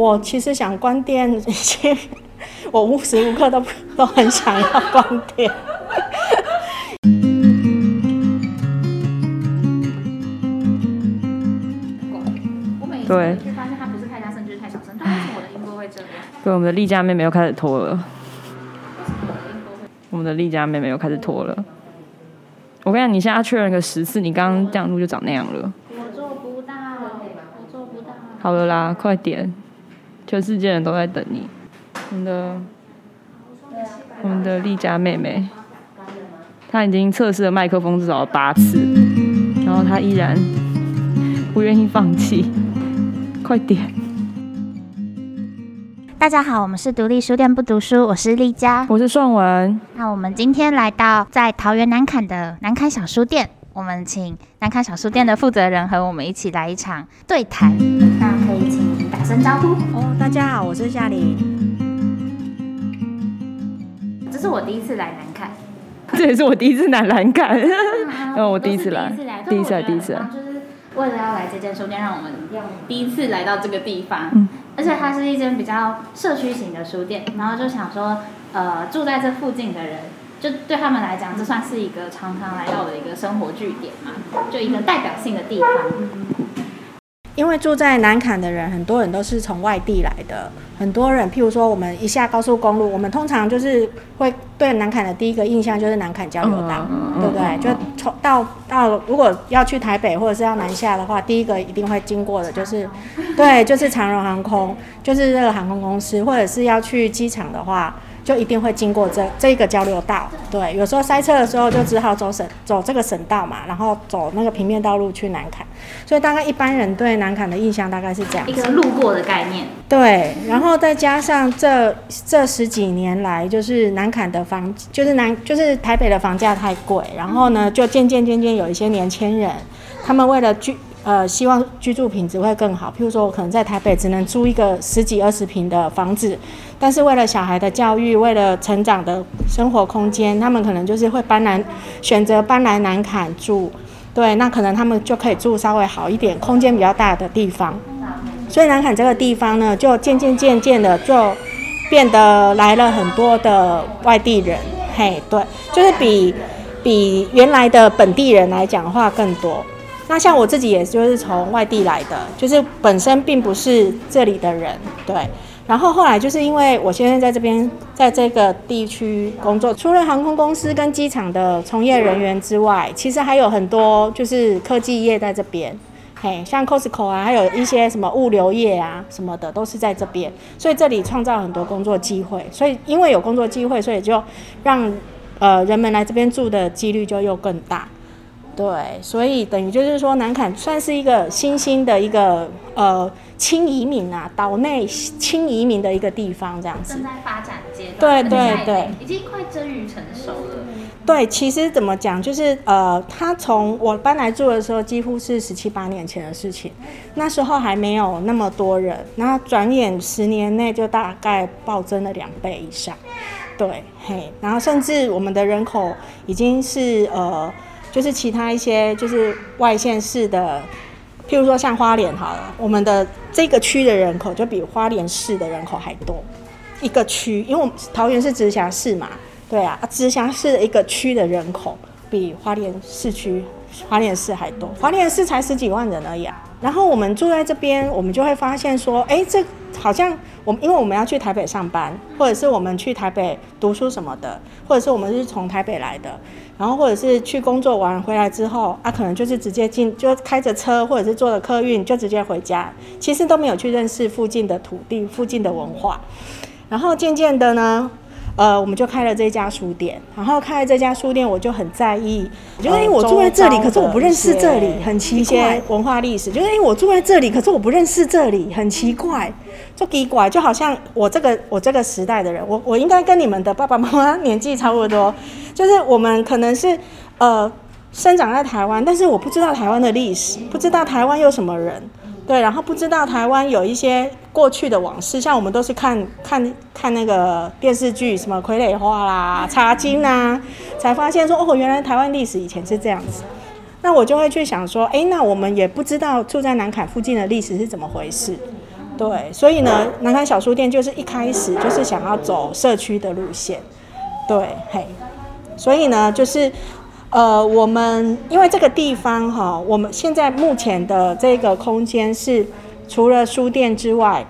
我其实想关店，已经我无时无刻都都很想要关店。对，就发现它不是太大声就是太小声，但为什么我的音波会这样？对，我们的丽佳妹妹又开始拖了？我们的丽佳妹妹又开始拖了。我跟你讲，你现在确认个十次，你刚刚这样录就长那样了。我做不到，我做不到。好了啦，快点，全世界人都在等你。我们的我们的丽佳妹妹，她已经测试了麦克风至少八次，然后她依然不愿意放弃。快点！大家好，我们是独立书店不读书，我是丽佳。我是顺文，那我们今天来到在桃园南坎的南坎小书店，我们请南坎小书店的负责人和我们一起来一场对谈。那可以请您打声招呼。哦，大家好，我是夏玲。这是我第一次来南坎，这也是我第一次来南看，嗯哦我第一次来第一次来，第一次来第一次来就是为了要来这间书店，让我们第一次来到这个地方，嗯而且它是一间比较社区型的书店，然后就想说，呃，住在这附近的人，就对他们来讲，这算是一个常常来到的一个生活据点嘛，就一个代表性的地方。因为住在南坎的人，很多人都是从外地来的。很多人，譬如说我们一下高速公路，我们通常就是会对南坎的第一个印象就是南坎交流道，对不对？嗯就从到到如果要去台北或者是要南下的话，第一个一定会经过的就是，对，就是长荣航空，就是这个航空公司，或者是要去机场的话。就一定会经过这这个交流道，对，有时候塞车的时候就只好走省走这个省道嘛，然后走那个平面道路去南坎，所以大概一般人对南坎的印象大概是这样一。个路过的概念，对，然后再加上这这十几年来，就是南坎的房，就是南就是台北的房价太贵，然后呢，就渐渐渐渐有一些年轻人，他们为了居呃希望居住品质会更好，譬如说我可能在台北只能租一个十几二十平的房子，但是为了小孩的教育，为了成长的生活空间，他们可能就是会搬来选择搬来南坎住。对，那可能他们就可以住稍微好一点、空间比较大的地方。所以南坎这个地方呢，就渐渐渐渐的就变得来了很多的外地人，嘿，对，就是比比原来的本地人来讲话更多。那像我自己也就是从外地来的，就是本身并不是这里的人，对。然后后来就是因为我现在在这边，在这个地区工作，除了航空公司跟机场的从业人员之外，其实还有很多就是科技业在这边。嘿，像 Costco 啊，还有一些什么物流业啊什么的，都是在这边，所以这里创造很多工作机会。所以因为有工作机会，所以就让呃人们来这边住的几率就又更大。对，所以等于就是说，南坎算是一个新兴的一个呃轻移民啊，岛内轻移民的一个地方，这样子正。在发展阶段，对对对已经快臻于成熟了。对，其实怎么讲，就是呃，他从我搬来住的时候，几乎是十七八年前的事情，那时候还没有那么多人，那转眼十年内就大概暴增了两倍以上，对，嘿，然后甚至我们的人口已经是呃，就是其他一些就是外县市的，譬如说像花莲好了，我们的这个区的人口就比花莲市的人口还多，一个区，因为我们桃园是直辖市嘛，对啊，直辖市的一个区的人口比花莲市区、花莲市还多，花莲市才十几万人而已啊。然后我们住在这边，我们就会发现说，哎，这好像我们因为我们要去台北上班，或者是我们去台北读书什么的，或者是我们是从台北来的，然后或者是去工作完回来之后，啊，可能就是直接进，就开着车或者是坐着客运就直接回家，其实都没有去认识附近的土地、附近的文化。然后渐渐的呢，呃，我们就开了这家书店。然后开了这家书店，我就很在意，就是因为我住在这里，可是我不认识这里，很奇怪。文化历史，就是因为我住在这里，可是我不认识这里，很奇怪，就奇怪，就好像我这个我这个时代的人，我我应该跟你们的爸爸妈妈年纪差不多，就是我们可能是呃生长在台湾，但是我不知道台湾的历史，不知道台湾有什么人。对，然后不知道台湾有一些过去的往事，像我们都是看看看那个电视剧，什么《傀儡花》啦、《茶经》啊，才发现说哦，原来台湾历史以前是这样子。那我就会去想说，哎，那我们也不知道住在南坎附近的历史是怎么回事。对，所以呢，南开小书店就是一开始就是想要走社区的路线，对，嘿，所以呢，就是呃，我们因为这个地方哈，我们现在目前的这个空间是除了书店之外，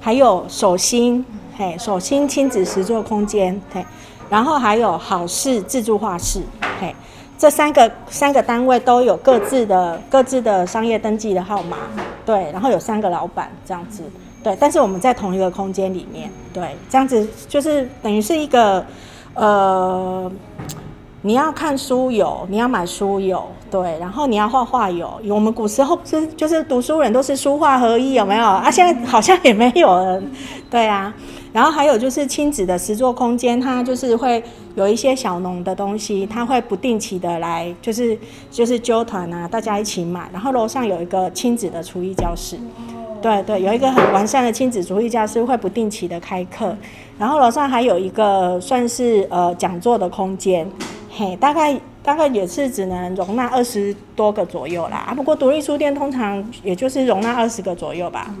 还有手心，嘿，手心亲子实作空间，嘿，然后还有好事自助画室，嘿。这三个三个单位都有各自的各自的商业登记的号码，对，然后有三个老板这样子，对，但是我们在同一个空间里面，对，这样子就是等于是一个，呃，你要看书有，你要买书有，对，然后你要画画有，我们古时候 是就是读书人都是书画合一，有没有啊？现在好像也没有了，对啊。然后还有就是亲子的实作空间，它就是会有一些小农的东西，它会不定期的来，就是就是揪团啊，大家一起买。然后楼上有一个亲子的厨艺教室，对对，有一个很完善的亲子厨艺教室，会不定期的开课。然后楼上还有一个算是呃讲座的空间，嘿，大概大概也是只能容纳二十多个左右啦。啊，不过独立书店通常也就是容纳二十个左右吧。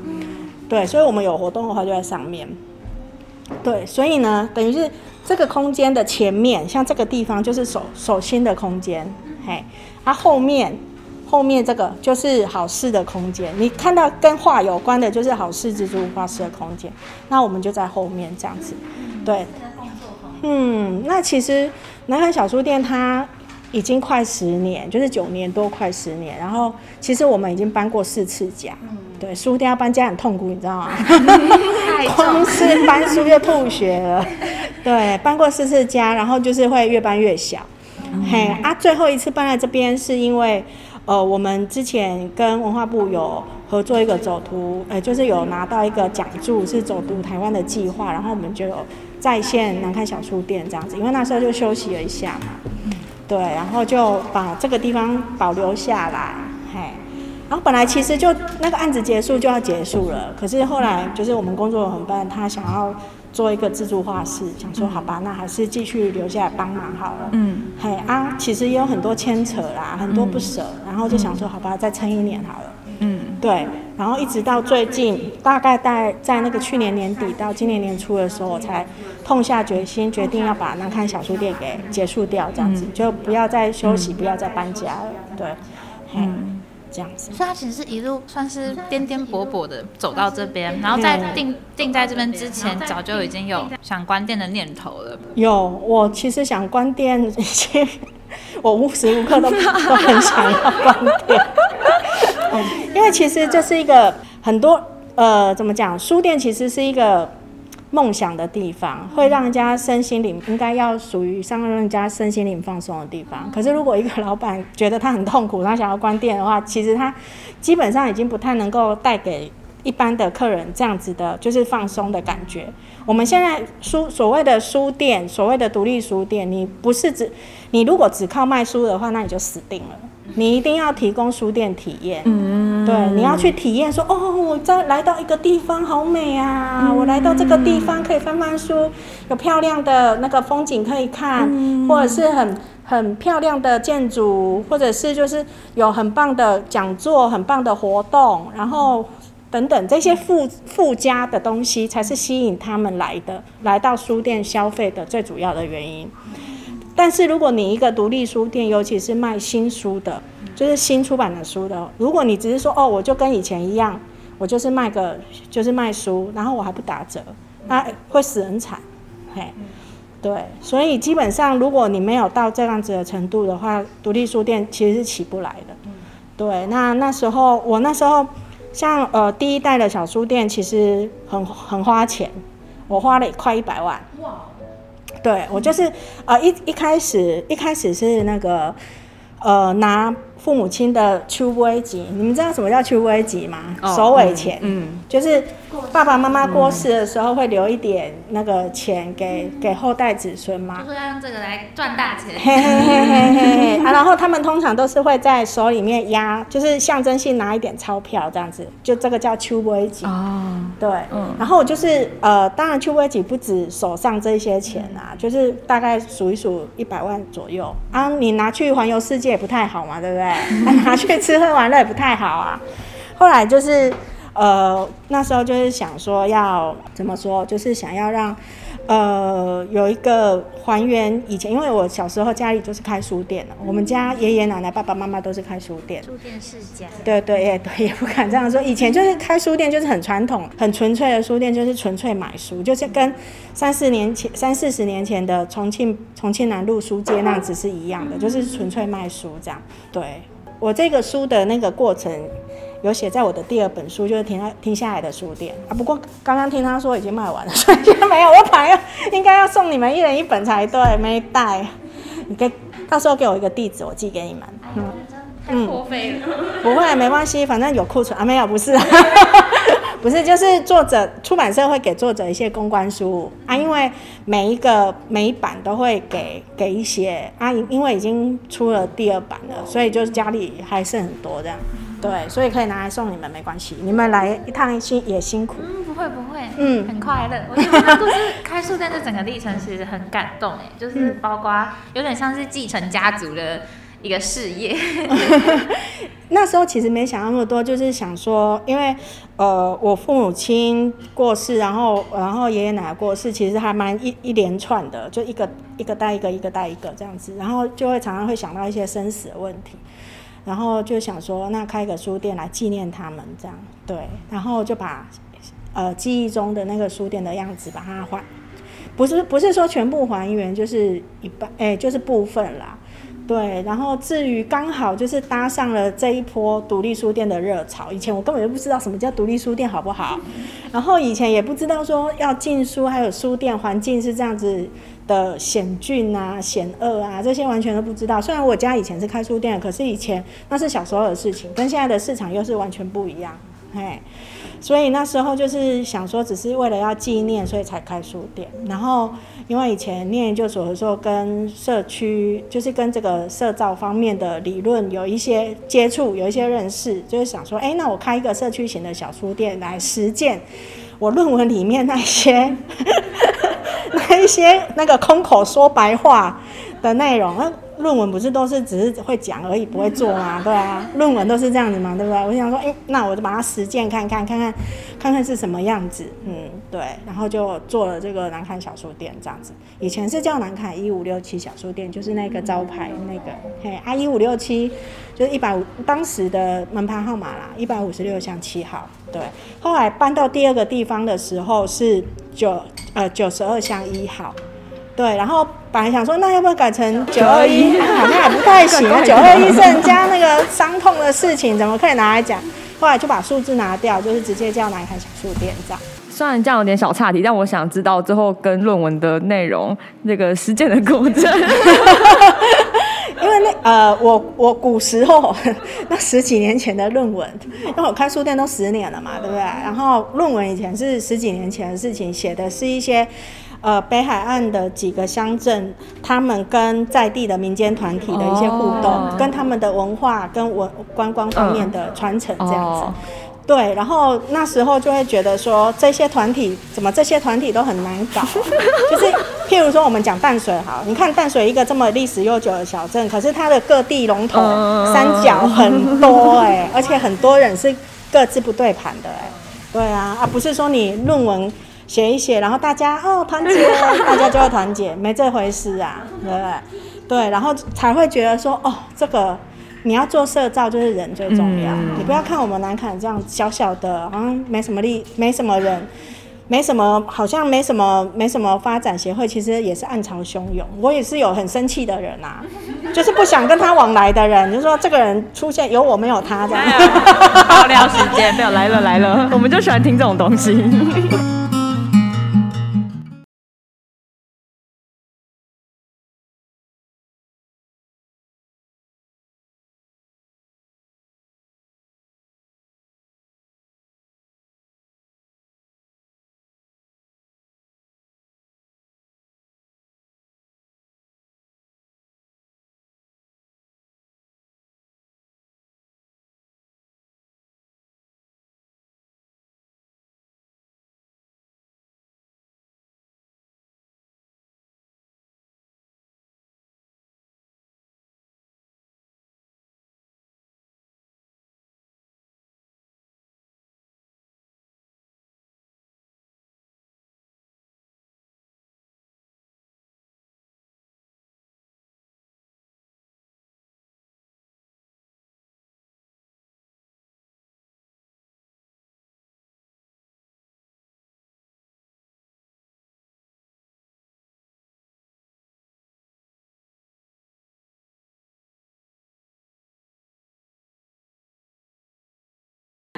对，所以我们有活动的话就在上面。对，所以呢，等于是这个空间的前面，像这个地方就是手手心的空间，嘿，啊后面后面这个就是好事的空间。你看到跟画有关的，就是好事蜘蛛画室的空间。那我们就在后面这样子，对，嗯，那其实南海小书店它。已经快十年，就是九年多，快十年。然后其实我们已经搬过四次家，对，书店要搬家很痛苦，你知道吗？光是搬书就吐血了。对，搬过四次家，然后就是会越搬越小。嘿啊，最后一次搬来这边是因为，呃，我们之前跟文化部有合作一个走读，呃，就是有拿到一个奖助，是走读台湾的计划，然后我们就有在线南开小书店这样子，因为那时候就休息了一下嘛。对，然后就把这个地方保留下来，嘿。然后本来其实就那个案子结束就要结束了，可是后来就是我们工作伙伴他想要做一个自助画室，想说好吧，那还是继续留下来帮忙好了。嗯，嘿啊，其实也有很多牵扯啦，很多不舍，然后就想说好吧，再撑一年好了。嗯，对。然后一直到最近，大概在在那个去年年底到今年年初的时候，我才痛下决心，决定要把南看小书店给结束掉，这样子就不要再休息，不要再搬家了。对，嗯，这样子。所以他其实是一路算是颠颠簸簸的走到这边，然后在定定在这边之前，早就已经有想关店的念头了。有，我其实想关店，我无时无刻都都很想要关店。因为其实这是一个很多呃，怎么讲？书店其实是一个梦想的地方，会让人家身心灵应该要属于让人家身心灵放松的地方。可是如果一个老板觉得他很痛苦，他想要关店的话，其实他基本上已经不太能够带给一般的客人这样子的，就是放松的感觉。我们现在书所谓的书店，所谓的独立书店，你不是只你如果只靠卖书的话，那你就死定了。你一定要提供书店体验，嗯，对，你要去体验说，哦，我在来到一个地方好美啊，我来到这个地方可以翻翻书，有漂亮的那个风景可以看，或者是很很漂亮的建筑，或者是就是有很棒的讲座、很棒的活动，然后等等这些附附加的东西，才是吸引他们来的，来到书店消费的最主要的原因。但是如果你一个独立书店，尤其是卖新书的，就是新出版的书的，如果你只是说哦，我就跟以前一样，我就是卖个就是卖书，然后我还不打折，那会死人惨，嘿，对，所以基本上如果你没有到这样子的程度的话，独立书店其实是起不来的。对，那那时候我那时候像呃第一代的小书店，其实很很花钱，我花了快一百万。对，我就是啊一一开始一开始是那个呃拿。父母亲的秋尾集，你们知道什么叫秋尾集吗？首尾钱，嗯，就是爸爸妈妈过世的时候会留一点那个钱给给后代子孙嘛。就说要用这个来赚大钱。嘿嘿嘿嘿嘿 啊，然后他们通常都是会在手里面压，就是象征性拿一点钞票这样子，就这个叫秋尾集。哦，对，嗯，然后就是呃，当然秋尾集不止手上这些钱啊，就是大概数一数一百万左右啊，你拿去环游世界也不太好嘛，对不对？拿去吃喝玩乐也不太好啊。后来就是，呃，那时候就是想说要怎么说，就是想要让。呃，有一个还原以前，因为我小时候家里就是开书店的，我们家爷爷奶奶、爸爸妈妈都是开书店。书店世家。对对也对，也不敢这样说。以前就是开书店，就是很传统、很纯粹的书店，就是纯粹买书，就是跟三四年前、三四十年前的重庆重庆南路书街那样子是一样的，就是纯粹卖书这样。对我这个书的那个过程。有写在我的第二本书，就是停下停下来的书店啊。不过刚刚听他说已经卖完了，所以没有。我本来应该要送你们一人一本才对，没带。你给到时候给我一个地址，我寄给你们。嗯，太破费了。不会，没关系，反正有库存啊。没有，不是，不是，就是作者出版社会给作者一些公关书啊，因为每一个每一版都会给给一些啊，因为已经出了第二版了，所以就是家里还剩很多这样。对，所以可以拿来送你们，没关系。你们来一趟辛也辛苦。嗯，不会不会，嗯，很快乐。我觉得这故事开书店这整个历程其实很感动哎，就是包括有点像是继承家族的一个事业。那时候其实没想那么多，就是想说，因为呃，我父母亲过世，然后然后爷爷奶奶过世，其实还蛮一一连串的，就一个一个带一个，一个带一个这样子，然后就会常常会想到一些生死的问题。然后就想说，那开个书店来纪念他们，这样对。然后就把呃记忆中的那个书店的样子把它还，不是不是说全部还原，就是一半，哎，就是部分啦。对。然后至于刚好就是搭上了这一波独立书店的热潮，以前我根本就不知道什么叫独立书店，好不好？然后以前也不知道说要进书，还有书店环境是这样子。的险峻啊、险恶啊，这些完全都不知道。虽然我家以前是开书店，可是以前那是小时候的事情，跟现在的市场又是完全不一样。嘿，所以那时候就是想说，只是为了要纪念，所以才开书店。然后因为以前念研究所的时候，跟社区就是跟这个社造方面的理论有一些接触，有一些认识，就是想说，哎，那我开一个社区型的小书店来实践我论文里面那些。那一些那个空口说白话的内容，那论文不是都是只是会讲而已，不会做吗？对啊，论文都是这样子嘛，对不对？我想说，哎，那我就把它实践看看，看看，看看是什么样子。嗯，对，然后就做了这个南坎小书店这样子。以前是叫南坎一五六七小书店，就是那个招牌那个，嘿，啊一五六七就是一百五当时的门牌号码啦，一百五十六巷七号。对，后来搬到第二个地方的时候是九。呃，九十二巷一号，对，然后本来想说，那要不要改成九二一？好像也不太行啊，九二一是人家那个伤痛的事情，怎么可以拿来讲？后来就把数字拿掉，就是直接叫南开小书店这样。虽然这样有点小岔题，但我想知道最后跟论文的内容那个实践的过程。因为那呃，我我古时候 那十几年前的论文，因为我开书店都十年了嘛，对不对？然后论文以前是十几年前的事情，写的是一些呃北海岸的几个乡镇，他们跟在地的民间团体的一些互动，跟他们的文化跟文观光方面的传承这样子。对，然后那时候就会觉得说，这些团体怎么这些团体都很难搞，就是譬如说我们讲淡水好，你看淡水一个这么历史悠久的小镇，可是它的各地龙头三角很多哎，而且很多人是各自不对盘的哎，对啊，啊不是说你论文写一写，然后大家哦团结，大家就会团结，没这回事啊，对不对？对，然后才会觉得说哦这个。你要做社造，就是人最重要。你不要看我们南坎这样小小的，好像没什么力，没什么人，没什么，好像没什么，没什么发展协会，其实也是暗潮汹涌。我也是有很生气的人啊，就是不想跟他往来的人，就说这个人出现有我没有他这样。爆料时间，没有来了来了，我们就喜欢听这种东西。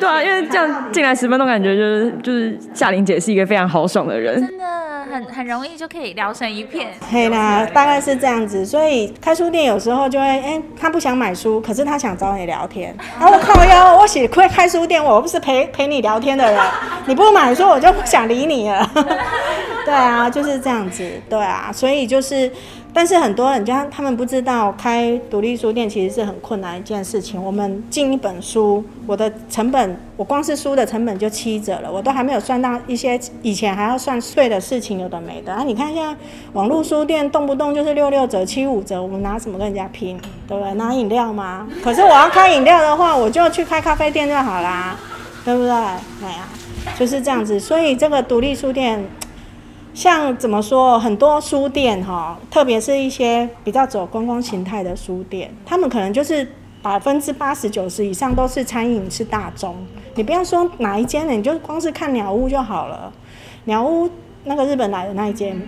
对啊，因为这样进来十分钟，感觉就是就是夏玲姐是一个非常豪爽的人。真的很很容易就可以聊成一片。嘿啦，大概是这样子，所以开书店有时候就会，哎、他不想买书，可是他想找你聊天。然 后我靠腰，我写会开书店，我不是陪陪你聊天的人，你不买书，我就不想理你了。对啊，就是这样子，对啊，所以就是，但是很多人家他们不知道，开独立书店其实是很困难一件事情。我们进一本书，我的成本，我光是书的成本就七折了，我都还没有算到一些以前还要算税的事情，有的没的。啊，你看现在网络书店动不动就是六六折、七五折，我们拿什么跟人家拼？对不对？拿饮料吗？可是我要开饮料的话，我就去开咖啡店就好啦，对不对？哎呀，就是这样子。所以这个独立书店。像怎么说，很多书店哈，特别是一些比较走观光形态的书店，他们可能就是百分之八十九十以上都是餐饮是大众。你不要说哪一间了，你就光是看鸟屋就好了。鸟屋那个日本来的那一间，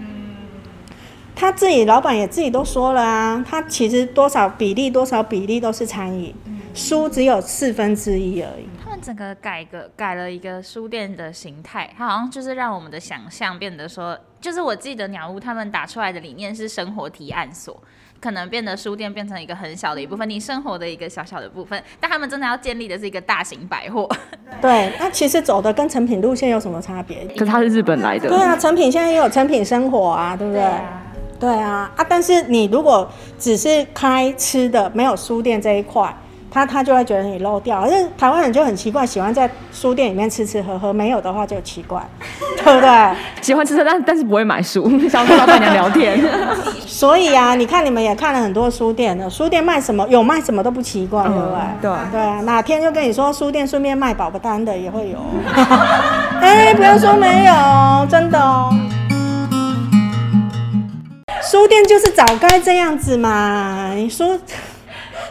他自己老板也自己都说了啊，他其实多少比例多少比例都是餐饮，书只有四分之一而已。整个改个改了一个书店的形态，它好像就是让我们的想象变得说，就是我记得鸟屋他们打出来的理念是生活提案所，可能变得书店变成一个很小的一部分，你生活的一个小小的部分，但他们真的要建立的是一个大型百货。对，那其实走的跟成品路线有什么差别？可是他是日本来的，对啊，成品现在也有成品生活啊，对不对？对啊，啊，但是你如果只是开吃的，没有书店这一块，他他就会觉得你漏掉。而且台湾人就很奇怪，喜欢在书店里面吃吃喝喝，没有的话就奇怪，对不对？喜欢吃吃，但但是不会买书，想跟老板娘聊天。所以啊，你看你们也看了很多书店的，书店卖什么有卖什么都不奇怪，对不对？对啊对啊，哪天就跟你说书店顺便卖宝宝单的也会有。哎，不要说没有，真的哦。书店就是早该这样子嘛，你书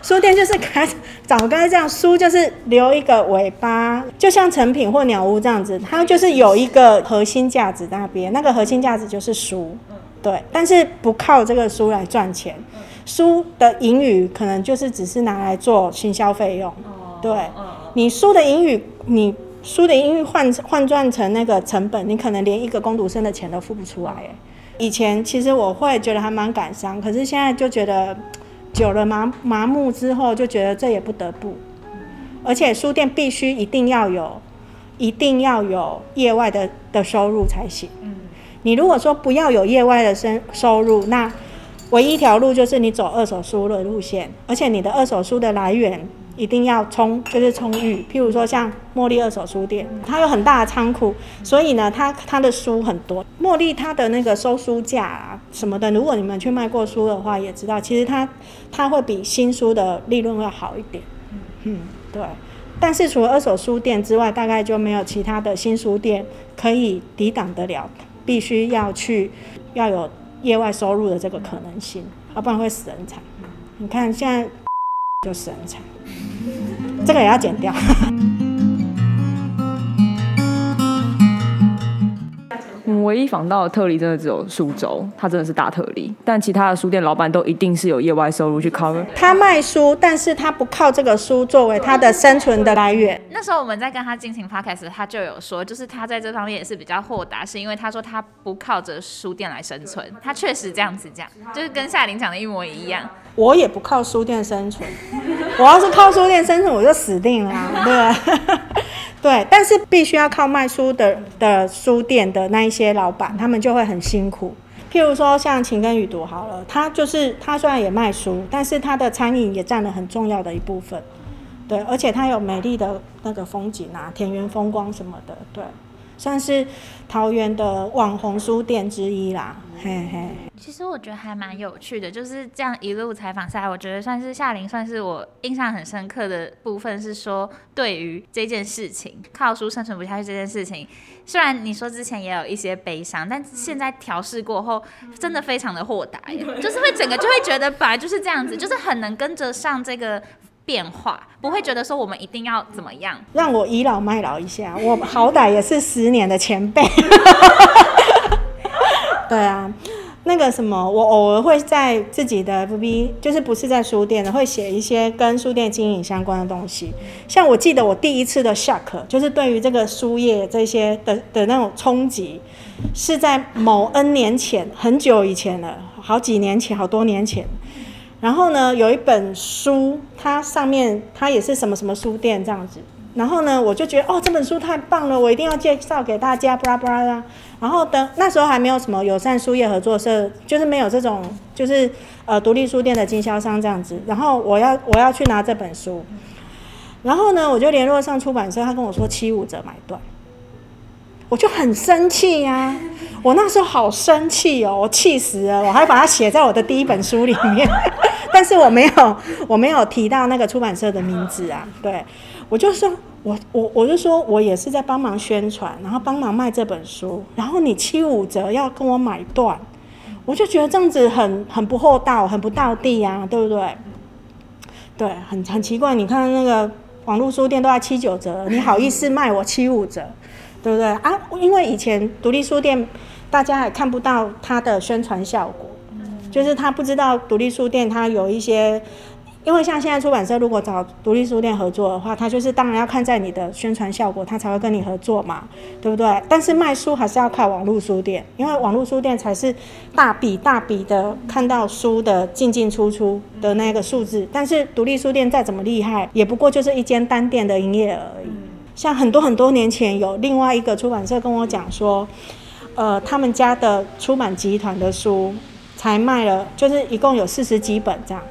书店就是该早该这样，书就是留一个尾巴，就像成品或鸟屋这样子，它就是有一个核心价值那边，那个核心价值就是书，对，但是不靠这个书来赚钱，书的盈余可能就是只是拿来做行销费用，对，你书的盈余，你书的盈余换换算成那个成本，你可能连一个工读生的钱都付不出来，哎。以前其实我会觉得还蛮感伤，可是现在就觉得久了麻麻木之后，就觉得这也不得不。而且书店必须一定要有，一定要有业外的的收入才行。你如果说不要有业外的收收入，那唯一一条路就是你走二手书的路线，而且你的二手书的来源一定要充，就是充裕。譬如说像茉莉二手书店，它有很大的仓库，所以呢，它它的书很多。茉莉它的那个收书价啊什么的，如果你们去卖过书的话，也知道其实它它会比新书的利润要好一点。嗯，对。但是除了二手书店之外，大概就没有其他的新书店可以抵挡得了，必须要去要有业外收入的这个可能性，要不然会死人惨。你看现在 就死人惨，这个也要剪掉。嗯，唯一访到的特例真的只有苏州，它真的是大特例。但其他的书店老板都一定是有业外收入去 cover。他卖书，但是他不靠这个书作为他的生存的来源。那时候我们在跟他进行 podcast，他就有说，就是他在这方面也是比较豁达，是因为他说他不靠着书店来生存，他确实这样子讲，就是跟夏琳讲的一模一样。我也不靠书店生存，我要是靠书店生存，我就死定了、啊，对吧？对，但是必须要靠卖书的的书店的那一些老板，他们就会很辛苦。譬如说像情根语读好了，他就是他虽然也卖书，但是他的餐饮也占了很重要的一部分。对，而且他有美丽的那个风景啊，田园风光什么的，对，算是桃园的网红书店之一啦，嘿嘿。其实我觉得还蛮有趣的，就是这样一路采访下来，我觉得算是夏琳，算是我印象很深刻的部分是说，对于这件事情靠书生存不下去这件事情，虽然你说之前也有一些悲伤，但现在调试过后，真的非常的豁达耶，就是会整个就会觉得本来就是这样子，就是很能跟着上这个变化，不会觉得说我们一定要怎么样。让我倚老卖老一下，我好歹也是十年的前辈。对啊，那个什么，我偶尔会在自己的 FB，就是不是在书店的，会写一些跟书店经营相关的东西。像我记得我第一次的 shock，就是对于这个书业这些的的那种冲击，是在某 N 年前，很久以前了，好几年前，好多年前。然后呢，有一本书，它上面它也是什么什么书店这样子。然后呢，我就觉得哦，这本书太棒了，我一定要介绍给大家，巴拉巴拉啦。然后等那时候还没有什么友善书业合作社，就是没有这种，就是呃独立书店的经销商这样子。然后我要我要去拿这本书，然后呢，我就联络上出版社，他跟我说七五折买断，我就很生气呀。我那时候好生气哦，我气死了，我还把它写在我的第一本书里面，但是我没有我没有提到那个出版社的名字啊，对。我就说，我我我就说我也是在帮忙宣传，然后帮忙卖这本书，然后你七五折要跟我买断，我就觉得这样子很很不厚道，很不道地啊，对不对？对，很很奇怪，你看那个网络书店都在七九折，你好意思卖我七五折，对不对啊？因为以前独立书店大家还看不到它的宣传效果，就是他不知道独立书店它有一些。因为像现在出版社如果找独立书店合作的话，他就是当然要看在你的宣传效果，他才会跟你合作嘛，对不对？但是卖书还是要靠网络书店，因为网络书店才是大笔大笔的看到书的进进出出的那个数字。但是独立书店再怎么厉害，也不过就是一间单店的营业额而已。像很多很多年前有另外一个出版社跟我讲说，呃，他们家的出版集团的书才卖了，就是一共有四十几本这样。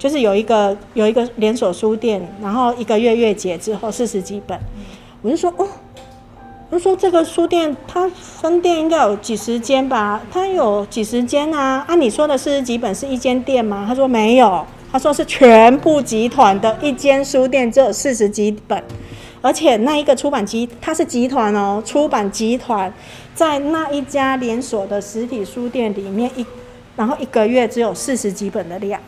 就是有一个有一个连锁书店，然后一个月月结之后四十几本，我就说哦，我就说这个书店它分店应该有几十间吧？它有几十间啊？按你说的四十几本是一间店吗？他说没有，他说是全部集团的一间书店只有四十几本，而且那一个出版集它是集团哦，出版集团在那一家连锁的实体书店里面一，然后一个月只有四十几本的量。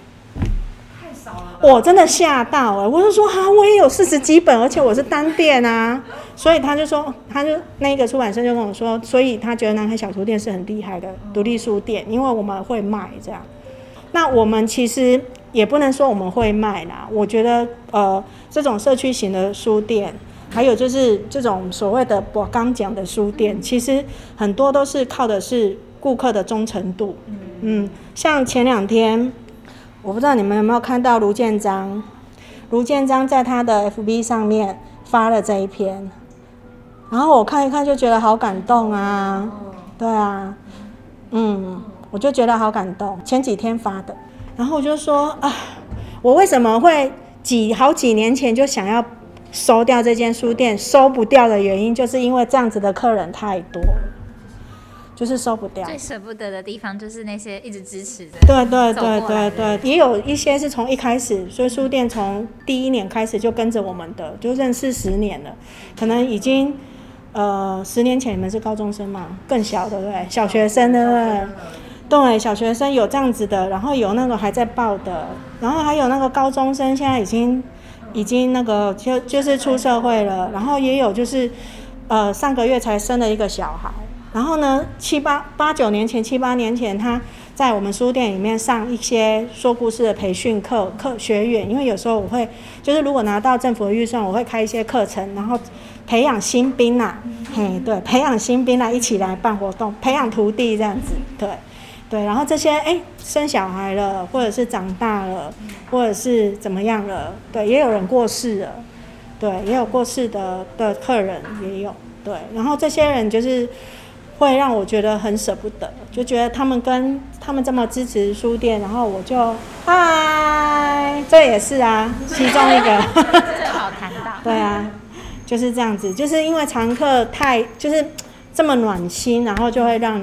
太少了我真的吓到了，我就说哈，我也有四十几本，而且我是单店啊，所以他就说，他就那个出版社就跟我说，所以他觉得南海小书店是很厉害的独立书店，因为我们会卖这样。那我们其实也不能说我们会卖啦，我觉得呃，这种社区型的书店，还有就是这种所谓的我刚讲的书店，其实很多都是靠的是顾客的忠诚度。嗯，像前两天。我不知道你们有没有看到卢建章，卢建章在他的 FB 上面发了这一篇，然后我看一看就觉得好感动啊，对啊，嗯，我就觉得好感动。前几天发的，然后我就说啊，我为什么会几好几年前就想要收掉这间书店，收不掉的原因，就是因为这样子的客人太多。就是收不掉，最舍不得的地方就是那些一直支持的。对对对对对，也有一些是从一开始，所以书店从第一年开始就跟着我们的，就认识十年了。可能已经呃十年前你们是高中生嘛，更小对不对？小学生对不对？对，小学生有这样子的，然后有那个还在报的，然后还有那个高中生现在已经已经那个就就是出社会了，然后也有就是呃上个月才生了一个小孩。然后呢，七八八九年前，七八年前，他在我们书店里面上一些说故事的培训课课学员，因为有时候我会，就是如果拿到政府的预算，我会开一些课程，然后培养新兵呐，嘿，对，培养新兵来一起来办活动，培养徒弟这样子，对，对，然后这些哎生小孩了，或者是长大了，或者是怎么样了，对，也有人过世了，对，也有过世的的客人也有，对，然后这些人就是。会让我觉得很舍不得，就觉得他们跟他们这么支持书店，然后我就嗨，这也是啊，其中一个。正好谈到。对啊，就是这样子，就是因为常客太就是这么暖心，然后就会让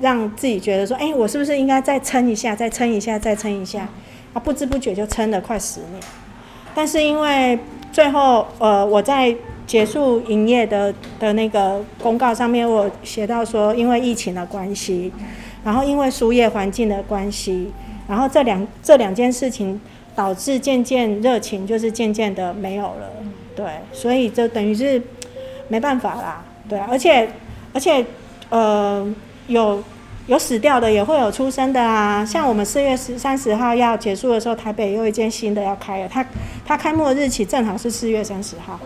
让自己觉得说，哎，我是不是应该再撑一下，再撑一下，再撑一下？啊，不知不觉就撑了快十年。但是因为最后，呃，我在。结束营业的的那个公告上面，我写到说，因为疫情的关系，然后因为输液环境的关系，然后这两这两件事情导致渐渐热情就是渐渐的没有了，对，所以就等于是没办法啦，对，而且而且呃有有死掉的，也会有出生的啊。像我们四月十三十号要结束的时候，台北又一间新的要开了，它它开幕的日期正好是四月三十号。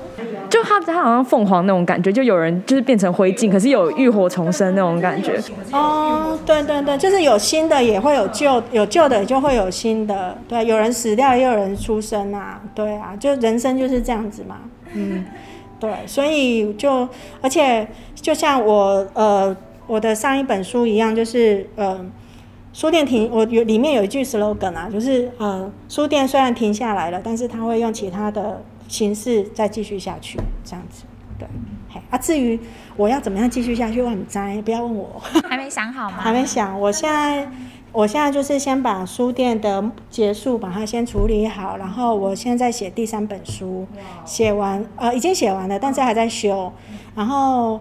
就它它好像凤凰那种感觉，就有人就是变成灰烬，可是有浴火重生那种感觉。哦，对对对，就是有新的也会有旧，有旧的就会有新的。对，有人死掉也有人出生啊。对啊，就人生就是这样子嘛。嗯，对，所以就而且就像我呃我的上一本书一样，就是呃书店停，我有里面有一句 slogan 啊，就是呃书店虽然停下来了，但是他会用其他的形式再继续下去，这样子。对，嘿啊，至于我要怎么样继续下去，我很栽，不要问我，还没想好吗？还没想，我现在。我现在就是先把书店的结束把它先处理好，然后我现在写第三本书，写完呃已经写完了，但是还在修，然后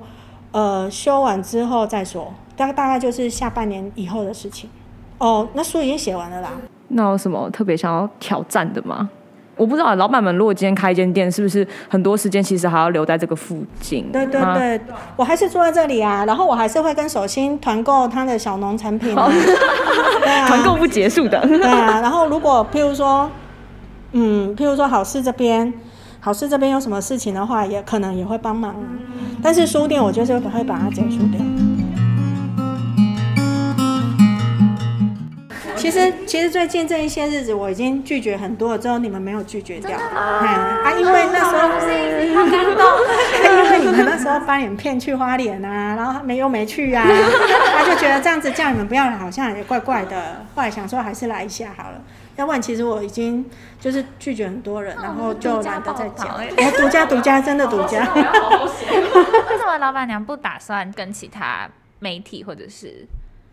呃修完之后再说，大大概就是下半年以后的事情。哦，那书已经写完了啦。那有什么特别想要挑战的吗？我不知道老板们如果今天开一间店，是不是很多时间其实还要留在这个附近？对对对，我还是住在这里啊，然后我还是会跟手心团购他的小农产品，对啊，团购不结束的。对啊，然后如果譬如说，嗯，譬如说好事这边，好事这边有什么事情的话，也可能也会帮忙，但是书店我就是会把它结束掉。其实，其实最近这一些日子，我已经拒绝很多了，之后你们没有拒绝掉，啊，因为那时候好感动，因为你们那时候把你们骗去花莲啊，然后没又没去啊，他就觉得这样子叫你们不要来，好像也怪怪的。后来想说还是来一下好了，要不然其实我已经就是拒绝很多人，然后就懒得再讲。哎，独家独家真的独家。为什么老板娘不打算跟其他媒体或者是？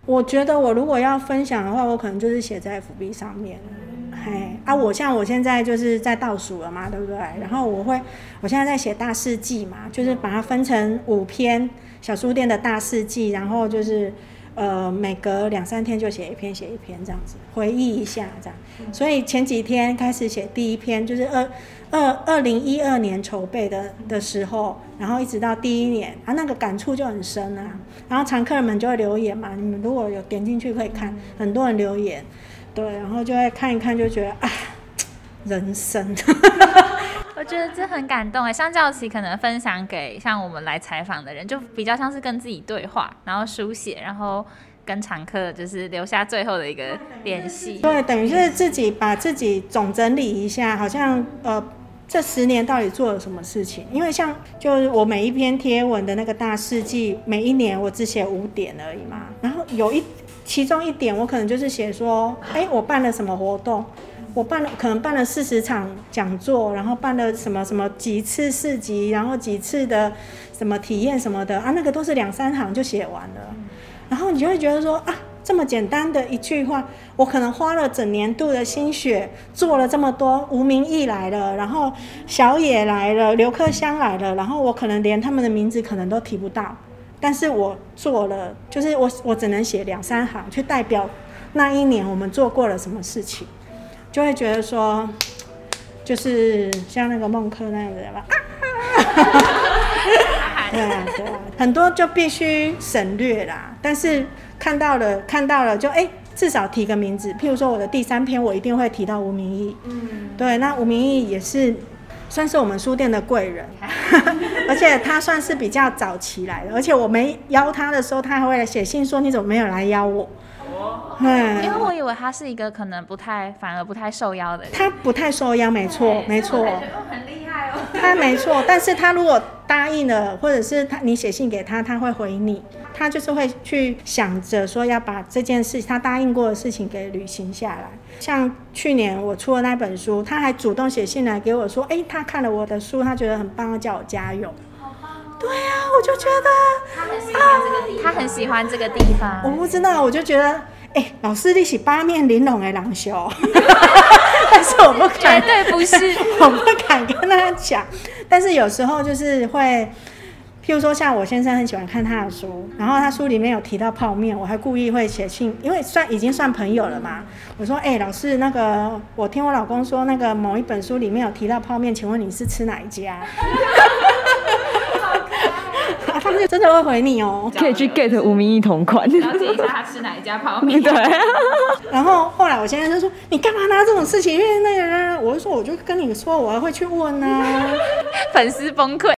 我觉得我如果要分享的话，我可能就是写在 FB 上面。嘿，啊，我像我现在就是在倒数了嘛，对不对？然后我会，我现在在写大事记嘛，就是把它分成五篇小书店的大事记，然后就是呃每隔两三天就写一篇，写一篇这样子，回忆一下这样。所以前几天开始写第一篇，就是二。二二零一二年筹备的的时候，然后一直到第一年，啊，那个感触就很深啊。然后常客人们就会留言嘛，你们如果有点进去可以看，很多人留言，对，然后就会看一看，就觉得啊，人生。我觉得这很感动哎，相较起可能分享给像我们来采访的人，就比较像是跟自己对话，然后书写，然后跟常客就是留下最后的一个联系。对，等于是自己把自己总整理一下，好像呃。这十年到底做了什么事情？因为像就是我每一篇贴文的那个大事记，每一年我只写五点而已嘛。然后有一其中一点，我可能就是写说，哎，我办了什么活动？我办了可能办了四十场讲座，然后办了什么什么几次市集，然后几次的什么体验什么的啊，那个都是两三行就写完了。然后你就会觉得说啊。这么简单的一句话，我可能花了整年度的心血做了这么多。吴明义来了，然后小野来了，刘克香来了，然后我可能连他们的名字可能都提不到，但是我做了，就是我我只能写两三行去代表那一年我们做过了什么事情，就会觉得说，就是像那个孟克那样子吧。对啊，对啊，很多就必须省略啦，但是。看到了，看到了，就哎，至少提个名字。譬如说，我的第三篇，我一定会提到吴明义。嗯，对，那吴明义也是算是我们书店的贵人，而且他算是比较早期来的。而且我没邀他的时候，他还会来写信说：“你怎么没有来邀我？”嗯，因为我以为他是一个可能不太，反而不太受邀的人。他不太受邀，没错，没错。很厉害哦。他没错，但是他如果答应了，或者是他你写信给他，他会回你。他就是会去想着说要把这件事他答应过的事情给履行下来。像去年我出了那本书，他还主动写信来给我说：“哎，他看了我的书，他觉得很棒，叫我加油。”对啊，我就觉得他很喜欢这个地方，他很喜欢这个地方。我不知道，我就觉得，哎，老师你是八面玲珑的狼修，但是我不敢绝对不是，我不敢跟他讲。但是有时候就是会。譬如说，像我先生很喜欢看他的书，然后他书里面有提到泡面，我还故意会写信，因为算已经算朋友了嘛。我说：“哎，老师，那个我听我老公说，那个某一本书里面有提到泡面，请问你是吃哪一家？” 他们就真的会回你哦。可以去 get 吴明义同款。了解一下他吃哪一家泡面。对，然后后来我先生就说，你干嘛拿这种事情？因为那个人，我就说，我就跟你说，我还会去问啊。粉丝崩溃。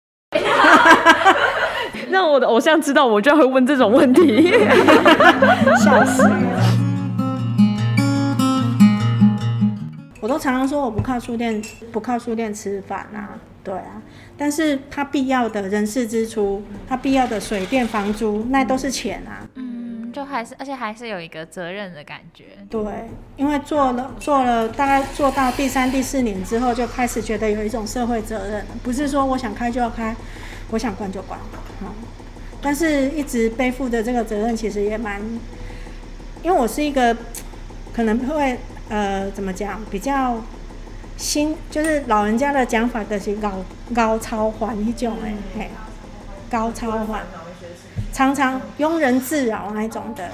让我的偶像知道，我就会问这种问题。笑死！我都常常说我不靠书店，不靠书店吃饭啊，对啊。但是他必要的人事支出，他必要的水电房租，那都是钱啊。嗯，就还是，而且还是有一个责任的感觉。对，因为做了做了，大概做到第三、第四年之后，就开始觉得有一种社会责任，不是说我想开就要开，我想关就关。嗯，但是一直背负的这个责任，其实也蛮，因为我是一个可能会呃怎么讲，比较新，就是老人家的讲法的是高高超环一种哎嘿，高超环，常常庸人自扰那一种的，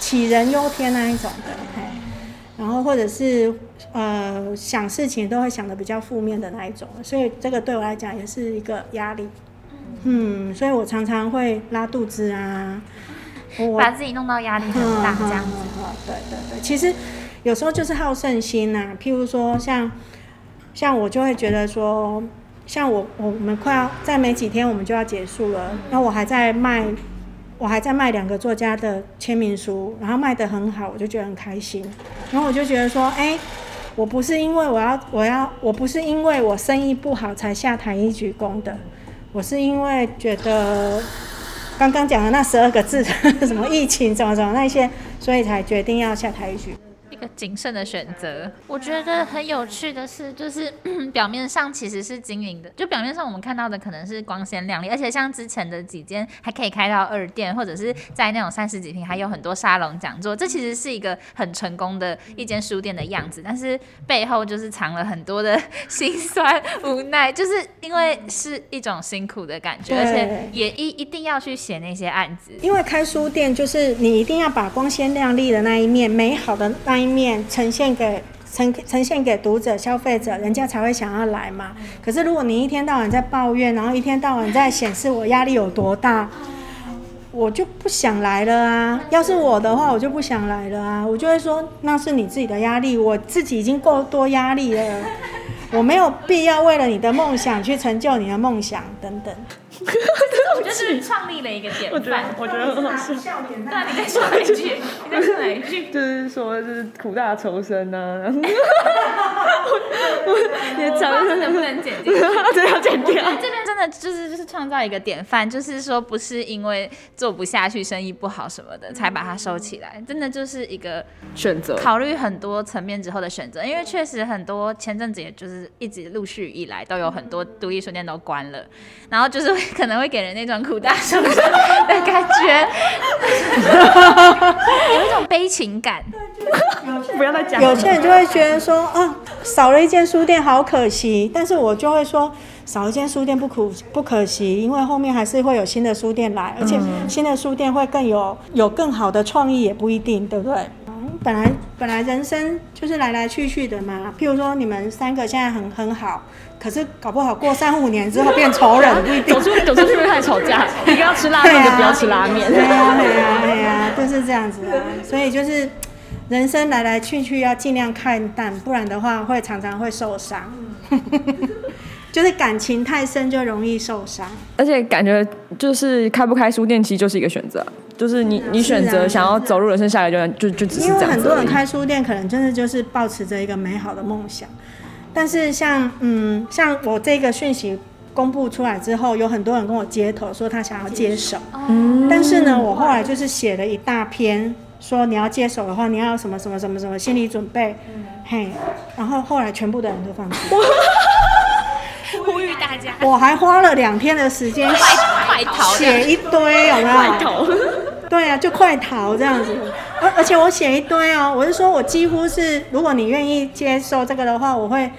杞人忧天那一种的，嘿，然后或者是呃想事情都会想的比较负面的那一种，所以这个对我来讲也是一个压力。嗯，所以我常常会拉肚子啊，我把自己弄到压力很大这样子。对对对，其实有时候就是好胜心呐。譬如说，像像我就会觉得说，像我我们快要再没几天我们就要结束了，那我还在卖，我还在卖两个作家的签名书，然后卖得很好，我就觉得很开心。然后我就觉得说，哎，我不是因为我要我要我不是因为我生意不好才下台一鞠躬的。我是因为觉得刚刚讲的那十二个字，什么疫情，怎么怎么那些，所以才决定要下台一局。谨慎的选择。我觉得很有趣的是，就是 表面上其实是经营的，就表面上我们看到的可能是光鲜亮丽，而且像之前的几间还可以开到二店，或者是在那种三十几平还有很多沙龙讲座，这其实是一个很成功的一间书店的样子。但是背后就是藏了很多的辛酸无奈，就是因为是一种辛苦的感觉，而且也一一定要去写那些案子。因为开书店就是你一定要把光鲜亮丽的那一面、美好的那一面面呈现给呈呈现给读者、消费者，人家才会想要来嘛。可是如果你一天到晚在抱怨，然后一天到晚在显示我压力有多大，我就不想来了啊。要是我的话，我就不想来了啊。我就会说那是你自己的压力，我自己已经够多压力了，我没有必要为了你的梦想去成就你的梦想等等。我觉得是创立了一个典范。我觉得很好笑。对啊，你再说哪一句？你再说哪一句？就是说，就是苦大仇深呐。也讲能不能剪掉？对，要剪掉。这边真的就是就是创造一个典范，就是说不是因为做不下去、生意不好什么的才把它收起来，真的就是一个选择，考虑很多层面之后的选择。因为确实很多前阵子也就是一直陆续以来都有很多独立书店都关了，然后就是可能会给人那种苦大仇深的感觉，有一种悲情感。不要再讲。有些人就会觉得说，啊，少了一间书店好可惜。但是我就会说，少一间书店不苦不可惜，因为后面还是会有新的书店来，而且新的书店会更有有更好的创意，也不一定，对不对？本来本来人生就是来来去去的嘛。譬如说你们三个现在很很好，可是搞不好过三五年之后变仇人，不一定。走出走出去会开始吵架，一个要吃拉面就不要吃拉面。对呀对呀对呀，就是这样子啊。所以就是。人生来来去去要尽量看淡，不然的话会常常会受伤。就是感情太深就容易受伤。而且感觉就是开不开书店其实就是一个选择，就是你你选择想要走入人生下一个阶段，就就只是这样。因为很多人开书店可能真的就是抱持着一个美好的梦想，但是像嗯像我这个讯息公布出来之后，有很多人跟我接头说他想要接手，嗯但是呢我后来就是写了一大篇。说你要接手的话，你要什么什么什么什么心理准备，嘿，然后后来全部的人都放弃。呼吁大家，我还花了两天的时间快逃，写一堆，有没有？对啊，就快逃这样子。而而且我写一堆哦，我是说我几乎是，如果你愿意接受这个的话，我会。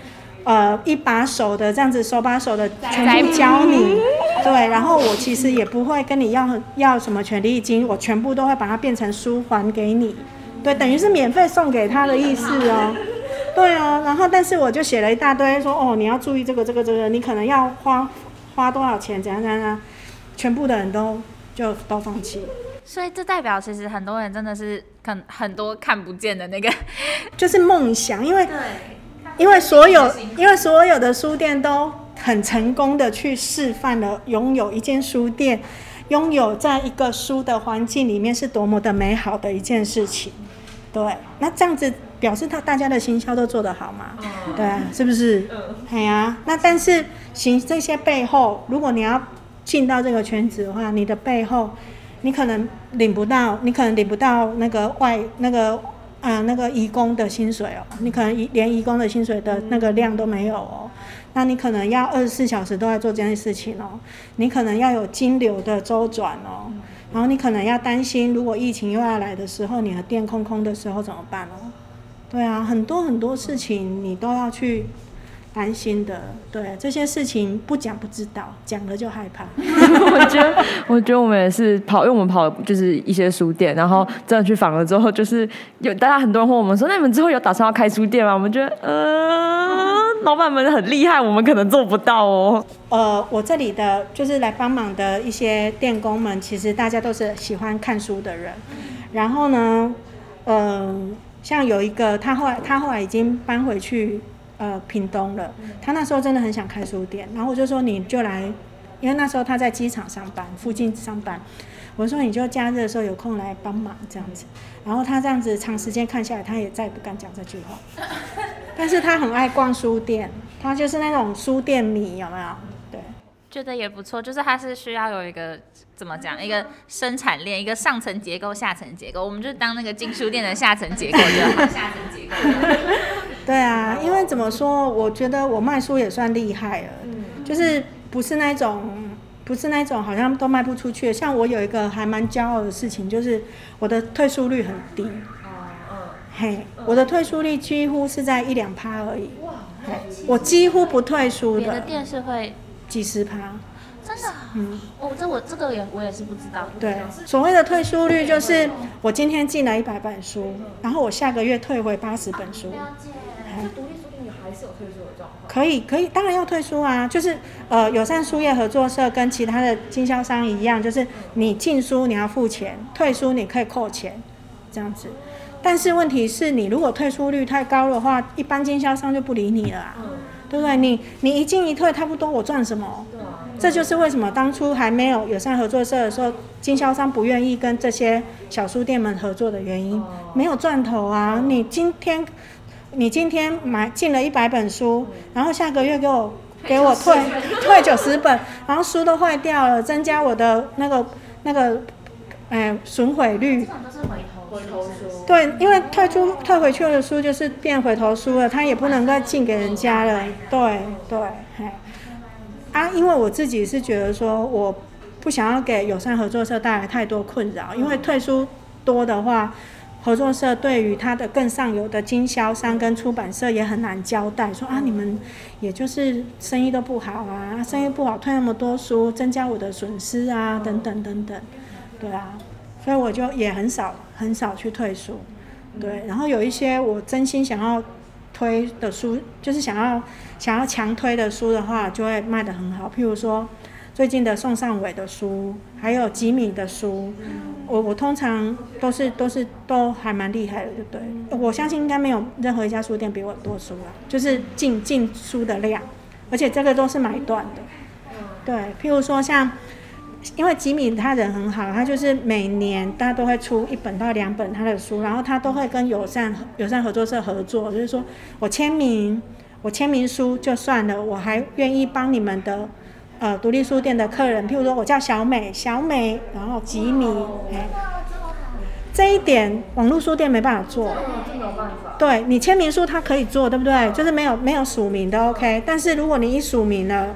呃，一把手的这样子，手把手的全部教你，对，然后我其实也不会跟你要要什么权利金，我全部都会把它变成书还给你，对，等于是免费送给他的意思哦，对哦，然后但是我就写了一大堆说，哦，你要注意这个这个这个，你可能要花花多少钱，怎样怎样，全部的人都就都放弃。所以这代表其实很多人真的是很很多看不见的那个，就是梦想，因为因为所有因为所有的书店都很成功的去示范了拥有一间书店，拥有在一个书的环境里面是多么的美好的一件事情。对，那这样子表示他大家的行销都做得好嘛？对啊，是不是？嗯，哎呀，那但是行这些背后，如果你要进到这个圈子的话，你的背后。你可能领不到，你可能领不到那个外那个啊那个义工的薪水哦，你可能连义工的薪水的那个量都没有哦，那你可能要二十四小时都在做这件事情哦，你可能要有金流的周转哦，然后你可能要担心，如果疫情又要来的时候，你的店空空的时候怎么办哦？对啊，很多很多事情你都要去。担心的，对这些事情不讲不知道，讲了就害怕。我觉得，我觉得我们也是跑，因为我们跑就是一些书店，然后真的去访了之后，就是有大家很多人问我们说，那你们之后有打算要开书店吗？我们觉得，呃，老板们很厉害，我们可能做不到哦。呃，我这里的就是来帮忙的一些电工们，其实大家都是喜欢看书的人。然后呢，嗯，像有一个他后来他后来已经搬回去。呃，屏东了。他那时候真的很想开书店，然后我就说你就来，因为那时候他在机场上班，附近上班。我说你就假日的时候有空来帮忙这样子。然后他这样子长时间看下来，他也再也不敢讲这句话。但是他很爱逛书店，他就是那种书店迷，有没有？对，觉得也不错。就是他是需要有一个怎么讲，一个生产链，一个上层结构、下层结构。我们就当那个进书店的下层结构就好。下层结构。对啊，因为怎么说，我觉得我卖书也算厉害了，就是不是那种，不是那种好像都卖不出去。像我有一个还蛮骄傲的事情，就是我的退书率很低。哦，嗯，嘿，我的退书率几乎是在一两趴而已。哇，我几乎不退书的。别的店是会几十趴。真的？嗯，哦，这我这个也我也是不知道。对，所谓的退书率就是我今天进了一百本书，然后我下个月退回八十本书。独立书店你还是有退出的状况。可以，可以，当然要退出啊。就是呃，友善书业合作社跟其他的经销商一样，就是你进书你要付钱，退书你可以扣钱，这样子。但是问题是你如果退出率太高的话，一般经销商就不理你了啊，对不对？你你一进一退差不多，我赚什么？这就是为什么当初还没有友善合作社的时候，经销商不愿意跟这些小书店们合作的原因，没有赚头啊。你今天。你今天买进了一百本书，然后下个月给我给我退退九十本，然后书都坏掉了，增加我的那个那个，哎，损毁率。回头书。对，因为退出退回去的书就是变回头书了，他也不能再进给人家了。对对，哎，啊，因为我自己是觉得说，我不想要给友善合作社带来太多困扰，因为退书多的话。合作社对于他的更上游的经销商跟出版社也很难交代，说啊，你们也就是生意都不好啊，生意不好退那么多书，增加我的损失啊，等等等等，对啊，所以我就也很少很少去退书，对，然后有一些我真心想要推的书，就是想要想要强推的书的话，就会卖得很好，譬如说。最近的宋尚伟的书，还有吉米的书，我我通常都是都是都还蛮厉害的，对不对？我相信应该没有任何一家书店比我多书了，就是进进书的量，而且这个都是买断的。对，譬如说像，因为吉米他人很好，他就是每年大家都会出一本到两本他的书，然后他都会跟友善友善合作社合作，就是说我签名，我签名书就算了，我还愿意帮你们的。呃，独立书店的客人，譬如说我叫小美，小美，然后吉米，哎，这一点网络书店没办法做，对你签名书他可以做，对不对？就是没有没有署名的 OK，但是如果你一署名了，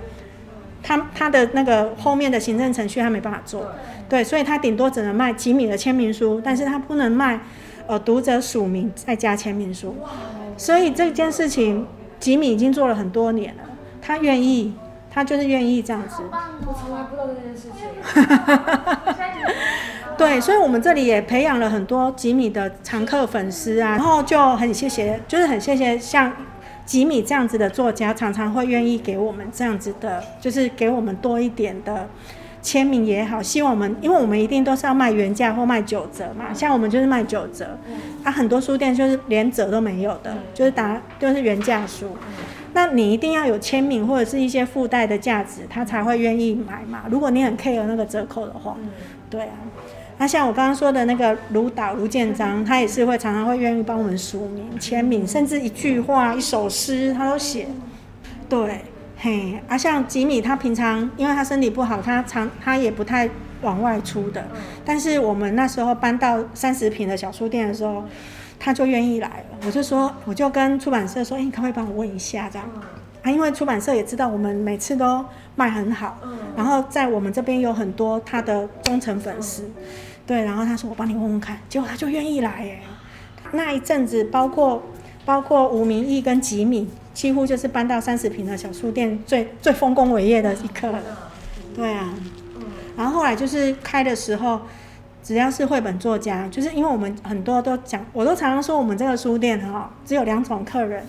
他他的那个后面的行政程序他没办法做，对，所以他顶多只能卖吉米的签名书，但是他不能卖呃读者署名再加签名书，所以这件事情吉米已经做了很多年了，他愿意。他就是愿意这样子。我从来不知道这件事情。对，所以，我们这里也培养了很多吉米的常客粉丝啊，然后就很谢谢，就是很谢谢像吉米这样子的作家，常常会愿意给我们这样子的，就是给我们多一点的。签名也好，希望我们，因为我们一定都是要卖原价或卖九折嘛，像我们就是卖九折，啊，很多书店就是连折都没有的，就是打就是原价书。那你一定要有签名或者是一些附带的价值，他才会愿意买嘛。如果你很 care 那个折扣的话，对啊。那像我刚刚说的那个卢导卢建章，他也是会常常会愿意帮我们署名、签名，甚至一句话、一首诗他都写。对，嘿，啊，像吉米他平常因为他身体不好，他常他也不太往外出的。但是我们那时候搬到三十平的小书店的时候，他就愿意来了。我就说，我就跟出版社说，哎，你可不可以帮我问一下这样？啊，因为出版社也知道我们每次都卖很好，然后在我们这边有很多他的忠诚粉丝。对，然后他说我帮你问问看，结果他就愿意来耶。那一阵子，包括包括吴明义跟吉米，几乎就是搬到三十平的小书店最最丰功伟业的一刻了。对啊，然后后来就是开的时候，只要是绘本作家，就是因为我们很多都讲，我都常常说我们这个书店哈，只有两种客人，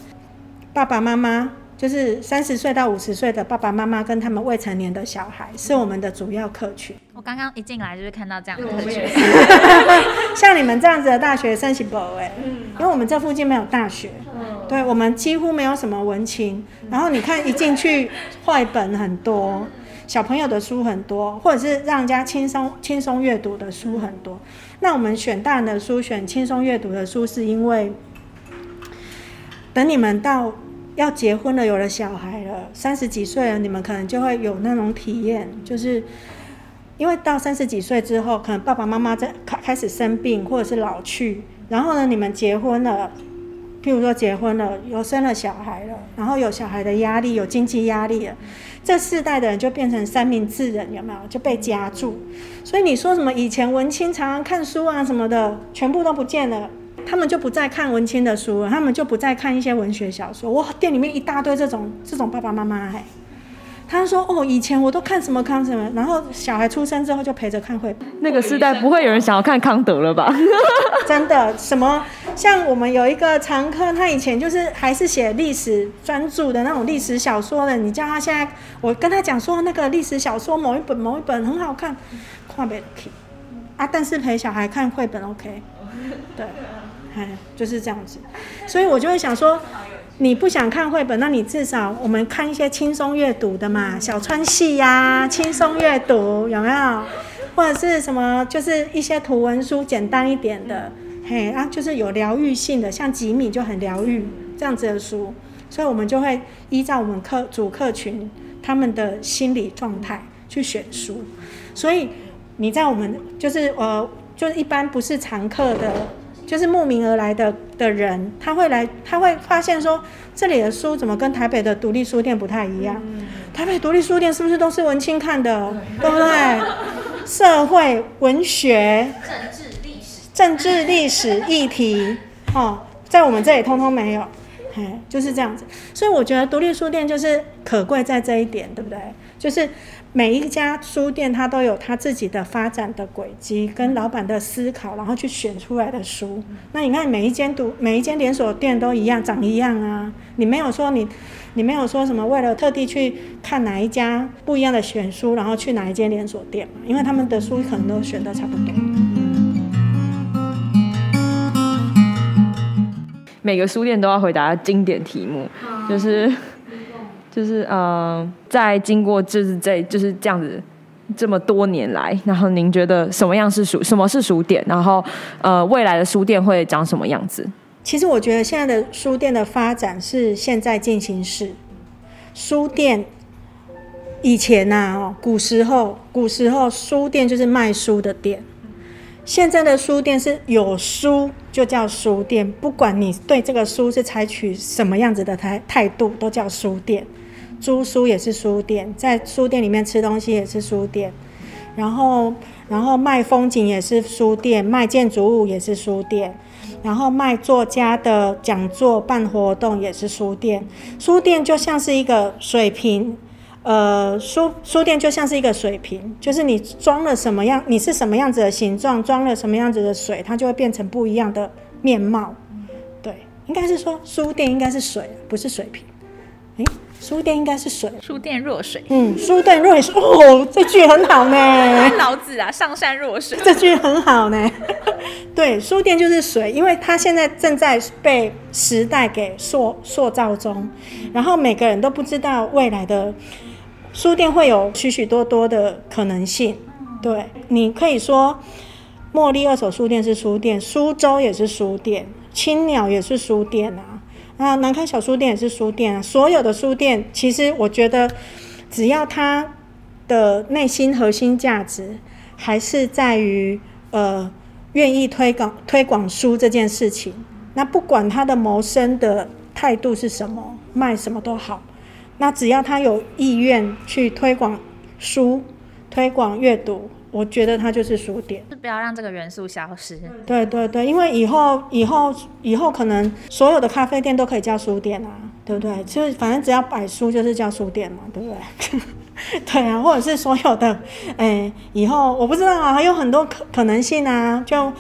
爸爸妈妈。就是三十岁到五十岁的爸爸妈妈跟他们未成年的小孩是我们的主要客群。我刚刚一进来就是看到这样的客群，像你们这样子的大学生是不哎，因为我们这附近没有大学，对我们几乎没有什么文青。然后你看一进去，绘本很多，小朋友的书很多，或者是让人家轻松轻松阅读的书很多。那我们选大人的书，选轻松阅读的书，是因为等你们到。要结婚了，有了小孩了，三十几岁了，你们可能就会有那种体验，就是因为到三十几岁之后，可能爸爸妈妈在开开始生病或者是老去，然后呢，你们结婚了，譬如说结婚了，有生了小孩了，然后有小孩的压力，有经济压力了，这世代的人就变成三明治人，有没有就被夹住？所以你说什么以前文青常常看书啊什么的，全部都不见了。他们就不再看文青的书了，他们就不再看一些文学小说。哇，店里面一大堆这种这种爸爸妈妈哎，他说哦，以前我都看什么康什么，然后小孩出生之后就陪着看绘本。那个时代不会有人想要看康德了吧？真的，什么像我们有一个常客，他以前就是还是写历史专著的那种历史小说的，你叫他现在，我跟他讲说那个历史小说某一本某一本很好看，看不 OK 啊，但是陪小孩看绘本 OK，对。哎，就是这样子，所以我就会想说，你不想看绘本，那你至少我们看一些轻松阅读的嘛，小川系呀，轻松阅读有没有？或者是什么，就是一些图文书，简单一点的，嘿啊，就是有疗愈性的，像吉米就很疗愈这样子的书，所以我们就会依照我们客主客群他们的心理状态去选书，所以你在我们就是呃，就是一般不是常客的。就是慕名而来的的人，他会来，他会发现说，这里的书怎么跟台北的独立书店不太一样？台北独立书店是不是都是文青看的，对不对？社会、文学、政治、历史、政治、历史议题，哦，在我们这里通通没有，哎，就是这样子。所以我觉得独立书店就是可贵在这一点，对不对？就是。每一家书店，它都有它自己的发展的轨迹，跟老板的思考，然后去选出来的书。那你看，每一间读每一间连锁店都一样，长一样啊。你没有说你，你没有说什么为了特地去看哪一家不一样的选书，然后去哪一间连锁店嘛？因为他们的书可能都选的差不多。每个书店都要回答经典题目，就是。就是呃，在经过就是这就是这样子这么多年来，然后您觉得什么样是书？什么是书店？然后呃，未来的书店会长什么样子？其实我觉得现在的书店的发展是现在进行式。书店以前呐，哦，古时候古时候书店就是卖书的店。现在的书店是有书就叫书店，不管你对这个书是采取什么样子的态态度，都叫书店。租书也是书店，在书店里面吃东西也是书店，然后然后卖风景也是书店，卖建筑物也是书店，然后卖作家的讲座办活动也是书店。书店就像是一个水瓶，呃，书书店就像是一个水瓶，就是你装了什么样，你是什么样子的形状，装了什么样子的水，它就会变成不一样的面貌。对，应该是说书店应该是水，不是水瓶。诶，书店应该是水。书店若水，嗯，书店若水哦，这句很好呢。老子啊，上善若水。这句很好呢。对，书店就是水，因为它现在正在被时代给塑塑造中，然后每个人都不知道未来的书店会有许许多多的可能性。对，你可以说茉莉二手书店是书店，苏州也是书店，青鸟也是书店啊，啊，南开小书店也是书店啊。所有的书店，其实我觉得，只要它的内心核心价值还是在于呃愿意推广推广书这件事情，那不管他的谋生的态度是什么，卖什么都好，那只要他有意愿去推广书。推广阅读，我觉得它就是书店。是不要让这个元素消失。对对对，因为以后以后以后可能所有的咖啡店都可以叫书店啊，对不对？就是反正只要摆书就是叫书店嘛，对不对？对啊，或者是所有的，哎，以后我不知道啊，还有很多可可能性啊，就。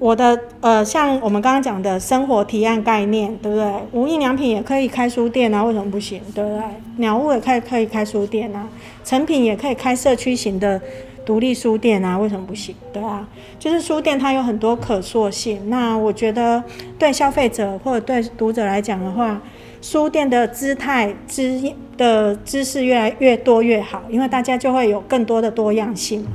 我的呃，像我们刚刚讲的生活提案概念，对不对？无印良品也可以开书店啊，为什么不行？对不对？鸟屋也可以可以开书店啊，成品也可以开社区型的独立书店啊，为什么不行？对啊，就是书店它有很多可塑性。那我觉得对消费者或者对读者来讲的话，书店的姿态知的知识越来越多越好，因为大家就会有更多的多样性嘛。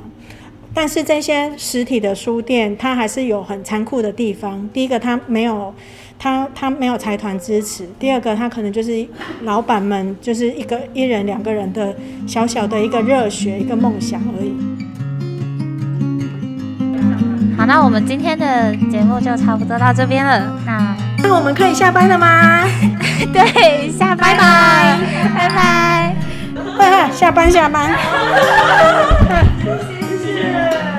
但是这些实体的书店，它还是有很残酷的地方。第一个，它没有，它它没有财团支持；第二个，他可能就是老板们就是一个一人两个人的小小的一个热血、一个梦想而已。好，那我们今天的节目就差不多到这边了。那那我们可以下班了吗？对，下班，拜拜，拜拜，拜拜，下班下班。